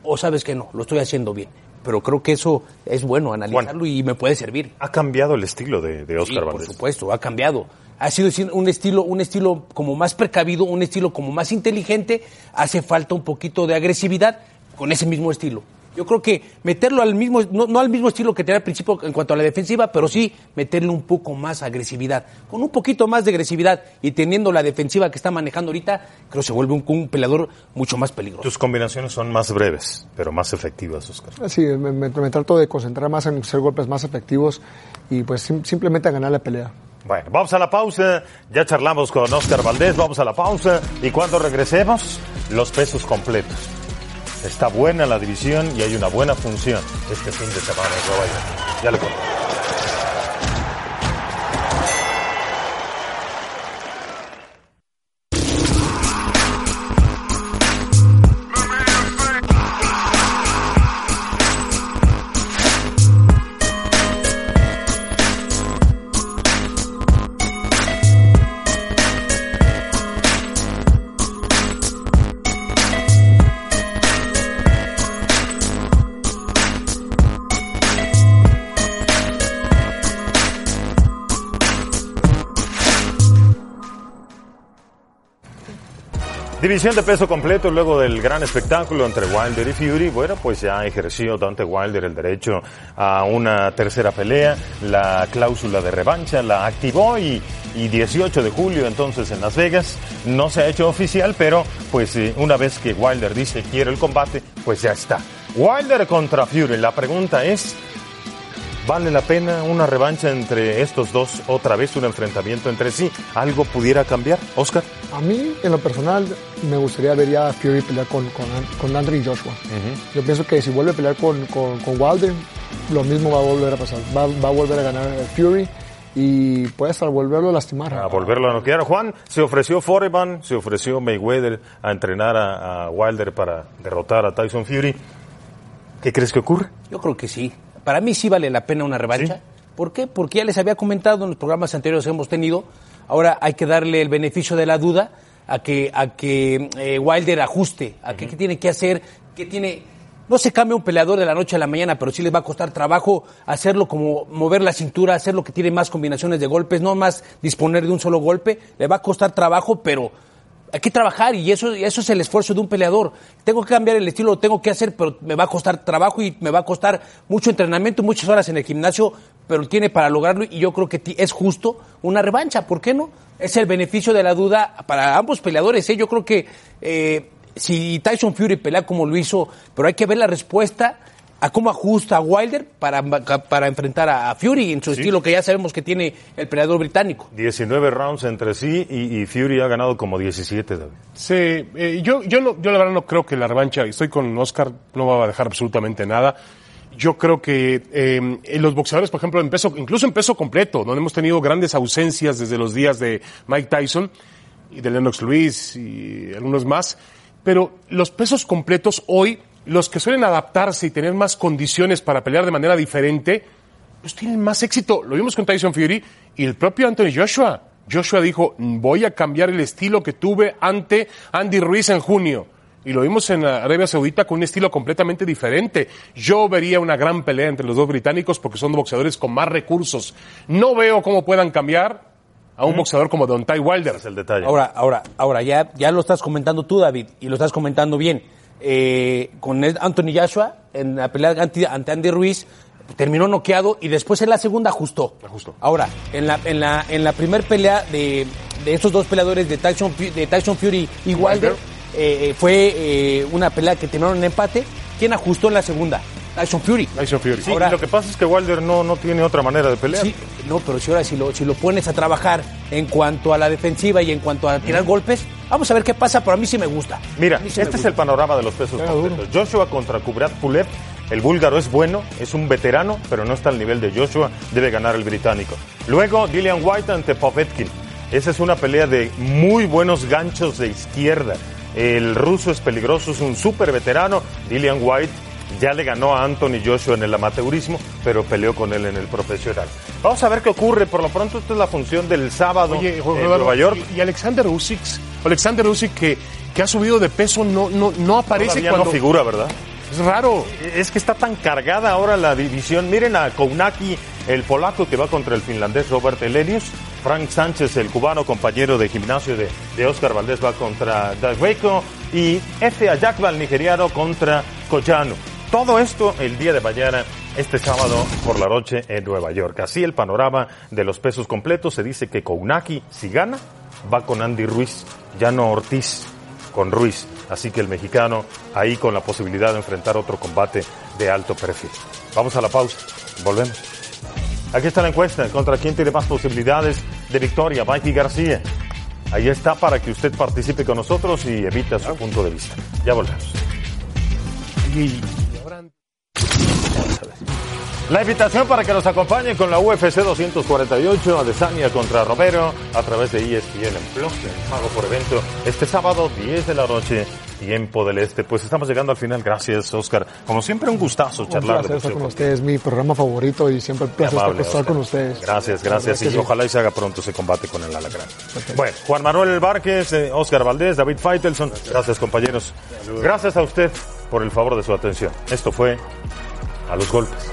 o sabes que no, lo estoy haciendo bien. Pero creo que eso es bueno, analizarlo y me puede servir. Ha cambiado el estilo de, de Sí, Oscar por supuesto, ha cambiado. Ha sido un estilo, un estilo como más precavido, un estilo como más inteligente. Hace falta un poquito de agresividad con ese mismo estilo. Yo creo que meterlo al mismo, no, no al mismo estilo que tenía al principio en cuanto a la defensiva, pero sí meterle un poco más agresividad. Con un poquito más de agresividad y teniendo la defensiva que está manejando ahorita, creo que se vuelve un, un peleador mucho más peligroso. Tus combinaciones son más breves, pero más efectivas, Oscar. Sí, me, me- me trato de concentrar más en hacer golpes más efectivos y pues sim- simplemente a ganar la pelea. Bueno, vamos a la pausa. Ya charlamos con Oscar Valdés. Vamos a la pausa. Y cuando regresemos, los pesos completos. Está buena la división y hay una buena función este fin de semana en Nueva. Ya le cuento. División de peso completo luego del gran espectáculo entre Wilder y Fury. Bueno, pues ya ejerció Dante Wilder el derecho a una tercera pelea. La cláusula de revancha la activó y, y 18 de julio entonces en Las Vegas. No se ha hecho oficial, pero pues eh, una vez que Wilder dice quiere el combate, pues ya está. Wilder contra Fury. La pregunta es, ¿Vale la pena una revancha entre estos dos? Otra vez un enfrentamiento entre sí. ¿Algo pudiera cambiar, Oscar? A mí, en lo personal, me gustaría ver ya a Fury pelear con, con, con Andre y Joshua. Yo pienso que si vuelve a pelear con, con, con Wilder, lo mismo va a volver a pasar. Va, va a volver a ganar Fury y puede hasta volverlo a lastimar. A volverlo a noquear. Juan, se ofreció Foreman, se ofreció Mayweather a entrenar a, a Wilder para derrotar a Tyson Fury. ¿Qué crees que ocurre? Yo creo que sí. Para mí sí vale la pena una revancha. ¿Sí? ¿Por qué? Porque ya les había comentado en los programas anteriores que hemos tenido. Ahora hay que darle el beneficio de la duda a que, a que eh, Wilder ajuste, a que qué tiene que hacer, qué tiene... No se cambia un peleador de la noche a la mañana, pero sí les va a costar trabajo hacerlo como mover la cintura, hacer lo que tiene más combinaciones de golpes, no más disponer de un solo golpe. Le va a costar trabajo, pero hay que trabajar y eso, eso es el esfuerzo de un peleador. Tengo que cambiar el estilo, lo tengo que hacer, pero me va a costar trabajo y me va a costar mucho entrenamiento, muchas horas en el gimnasio, pero tiene para lograrlo y yo creo que es justo una revancha, ¿por qué no? Es el beneficio de la duda para ambos peleadores, ¿eh? Yo creo que eh, si Tyson Fury pelea como lo hizo, pero hay que ver la respuesta a cómo ajusta a Wilder para, para enfrentar a Fury en su estilo que ya sabemos que tiene el peleador británico. 19 rounds entre sí y, y Fury ha ganado como 17, David. Sí, eh, yo, yo, no, yo la verdad no creo que la revancha, estoy con Oscar, no va a dejar absolutamente nada. Yo creo que eh, los boxeadores, por ejemplo, en peso, incluso en peso completo, donde hemos tenido grandes ausencias desde los días de Mike Tyson y de Lennox Lewis y algunos más, pero los pesos completos hoy, los que suelen adaptarse y tener más condiciones para pelear de manera diferente, pues tienen más éxito. Lo vimos con Tyson Fury y el propio Anthony Joshua. Joshua dijo, voy a cambiar el estilo que tuve ante Andy Ruiz en junio. Y lo vimos en Arabia Saudita con un estilo completamente diferente. Yo vería una gran pelea entre los dos británicos porque son boxeadores con más recursos. No veo cómo puedan cambiar a un boxeador como Don Ty Wilder. Es el detalle. Ahora, ahora, ahora, ya, ya lo estás comentando tú, David, y lo estás comentando bien. Eh, con Anthony Joshua, en la pelea ante, ante Andy Ruiz, terminó noqueado y después en la segunda ajustó. Ajustó. Ahora, en la, en la, en la primer pelea de, de estos dos peleadores de Tyson, de Tyson Fury y Wilder, eh, fue eh, una pelea que terminaron en empate. ¿Quién ajustó en la segunda? Tyson Fury. Tyson Fury. Sí, Ahora- lo que pasa es que Wilder no, no tiene otra manera de pelear. Sí, no, pero si ahora si lo, si lo pones a trabajar en cuanto a la defensiva y en cuanto a tirar golpes, vamos a ver qué pasa, pero a mí sí me gusta. Mira, sí este es el panorama de los pesos completos. Joshua contra Kubrat Pulev. El búlgaro es bueno, es un veterano, pero no está al nivel de Joshua. Debe ganar el británico. Luego, Dillian White ante Povetkin. Esa es una pelea de muy buenos ganchos de izquierda. El ruso es peligroso, es un súper veterano. Dillian White ya le ganó a Anthony Joshua en el amateurismo, pero peleó con él en el profesional. Vamos a ver qué ocurre. Por lo pronto, esta es la función del sábado Oye, Jorge en Nueva York. Y, y Alexander Usyk, Alexander Usyk que, que ha subido de peso no, no, no aparece Todavía cuando... no figura, ¿verdad? Es raro. Es que está tan cargada ahora la división. Miren a Kounaki, el polaco que va contra el finlandés Robert Elenius. Frank Sánchez, el cubano compañero de gimnasio de, de Oscar Valdés, va contra Dagweko. Y Efe Ayakba, el nigeriano, contra Koyano. Todo esto el día de mañana, este sábado por la noche en Nueva York. Así el panorama de los pesos completos. Se dice que Kounaki, si gana, va con Andy Ruiz, ya no Ortiz con Ruiz. Así que el mexicano ahí con la posibilidad de enfrentar otro combate de alto perfil. Vamos a la pausa. Volvemos. Aquí está la encuesta. ¿Contra quién tiene más posibilidades de victoria? Mikey García. Ahí está para que usted participe con nosotros y evita su punto de vista. Ya volvemos. La invitación para que nos acompañen con la UFC 248, Adesanya contra Romero, a través de ESPN en Plus, en pago por evento, este sábado 10 de la noche, tiempo del este. Pues estamos llegando al final. Gracias, Oscar. Como siempre, un gustazo Un charlar placer estar con ustedes, mi programa favorito y siempre un placer Amable, estar, Oscar. con ustedes. Gracias, gracias. Y sí. ojalá y se haga pronto ese combate con el Alacrán. Bueno, Juan Manuel Várquez, eh, Oscar Valdés, David Feitelson. Gracias, compañeros. Gracias a usted por el favor de su atención. Esto fue A los Golpes.